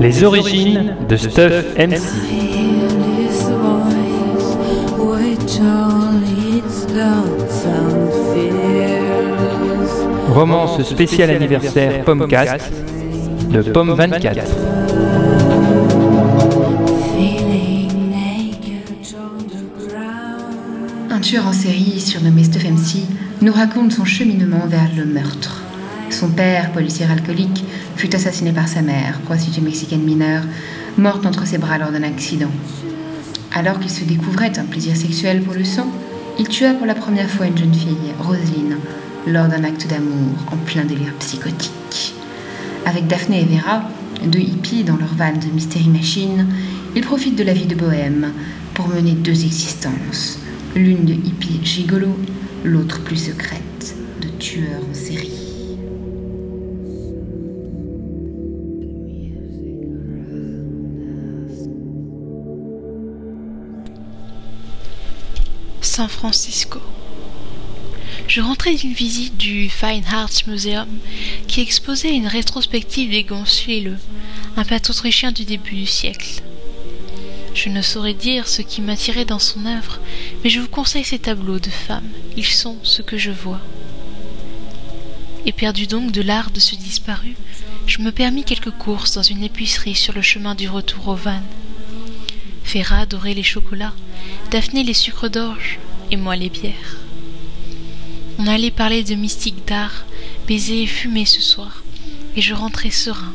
Les origines de Stuff MC. Romance spéciale anniversaire Pommecast de Pomme 24. Tueur en série surnommé MC nous raconte son cheminement vers le meurtre. Son père, policier alcoolique, fut assassiné par sa mère, prostituée mexicaine mineure, morte entre ses bras lors d'un accident. Alors qu'il se découvrait un plaisir sexuel pour le sang, il tua pour la première fois une jeune fille, Roselyne, lors d'un acte d'amour en plein délire psychotique. Avec Daphné et Vera, deux hippies dans leur van de Mystery Machine, ils profitent de la vie de bohème pour mener deux existences, l'une de hippie gigolo, l'autre plus secrète, de tueur en série. San Francisco. Je rentrais d'une visite du Fine Arts Museum qui exposait une rétrospective des Gonsuelo, un peintre autrichien du début du siècle. Je ne saurais dire ce qui m'attirait dans son œuvre, mais je vous conseille ces tableaux de femmes. Ils sont ce que je vois. Éperdu donc de l'art de ce disparu, je me permis quelques courses dans une épicerie sur le chemin du retour au van. Ferra adorait les chocolats, Daphné les sucres d'orge et moi les bières. On allait parler de mystique d'art, baiser et fumer ce soir, et je rentrais serein,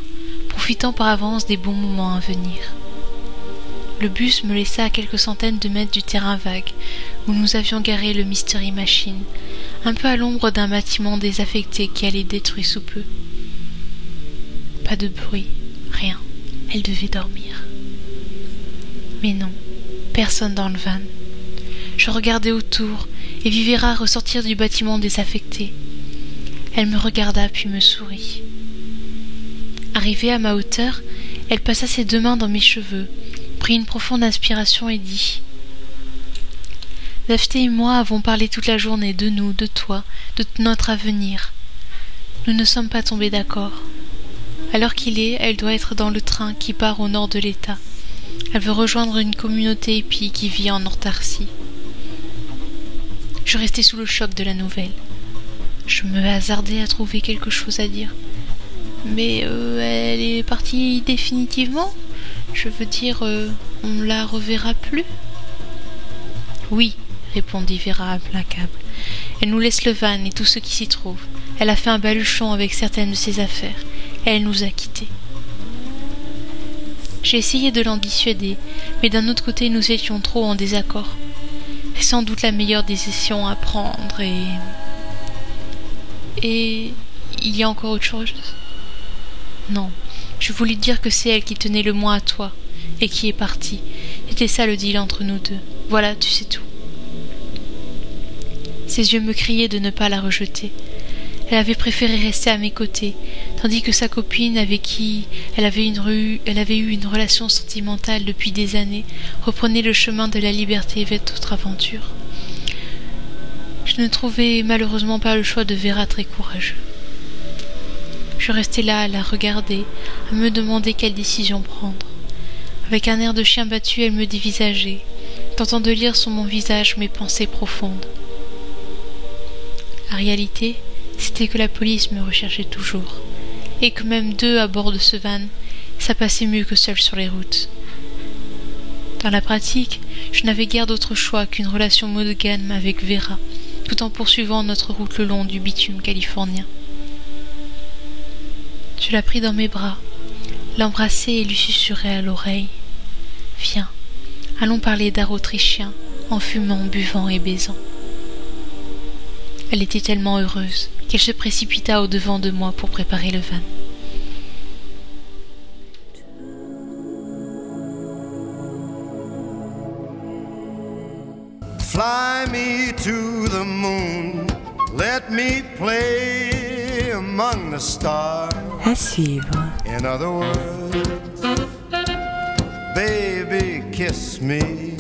profitant par avance des bons moments à venir. Le bus me laissa à quelques centaines de mètres du terrain vague où nous avions garé le Mystery Machine, un peu à l'ombre d'un bâtiment désaffecté qui allait détruire sous peu. Pas de bruit, rien. Elle devait dormir. Mais non, personne dans le van. Je regardais autour et vis Vera ressortir du bâtiment désaffecté. Elle me regarda puis me sourit. Arrivée à ma hauteur, elle passa ses deux mains dans mes cheveux, prit une profonde inspiration et dit Daphné et moi avons parlé toute la journée de nous, de toi, de notre avenir. Nous ne sommes pas tombés d'accord. Alors qu'il est, elle doit être dans le train qui part au nord de l'État. Elle veut rejoindre une communauté épie qui vit en Antarctique. Je restais sous le choc de la nouvelle. Je me hasardais à trouver quelque chose à dire. Mais euh, elle est partie définitivement? Je veux dire, euh, on la reverra plus Oui, répondit Vera implacable. Elle nous laisse le van et tout ce qui s'y trouve. Elle a fait un baluchon avec certaines de ses affaires. Elle nous a quittés. J'ai essayé de l'en dissuader, mais d'un autre côté nous étions trop en désaccord. C'est sans doute la meilleure décision à prendre et. Et. Il y a encore autre chose? Non, je voulais dire que c'est elle qui tenait le moins à toi et qui est partie. C'était ça le deal entre nous deux. Voilà, tu sais tout. Ses yeux me criaient de ne pas la rejeter. Elle avait préféré rester à mes côtés, tandis que sa copine, avec qui elle avait, une rue, elle avait eu une relation sentimentale depuis des années, reprenait le chemin de la liberté vers d'autres aventures. Je ne trouvais malheureusement pas le choix de Vera très courageux. Je restais là à la regarder, à me demander quelle décision prendre. Avec un air de chien battu, elle me dévisageait, tentant de lire sur mon visage mes pensées profondes. La réalité, c'était que la police me recherchait toujours, et que même deux à bord de ce van, ça passait mieux que seul sur les routes. Dans la pratique, je n'avais guère d'autre choix qu'une relation monogame avec Vera, tout en poursuivant notre route le long du bitume californien. Je la pris dans mes bras, l'embrassai et lui susurrai à l'oreille. Viens, allons parler d'art autrichien, en fumant, buvant et baisant. Elle était tellement heureuse qu'elle se précipita au-devant de moi pour préparer le van. Fly me to the moon, let me play among the stars. À suivre. In other words, baby, kiss me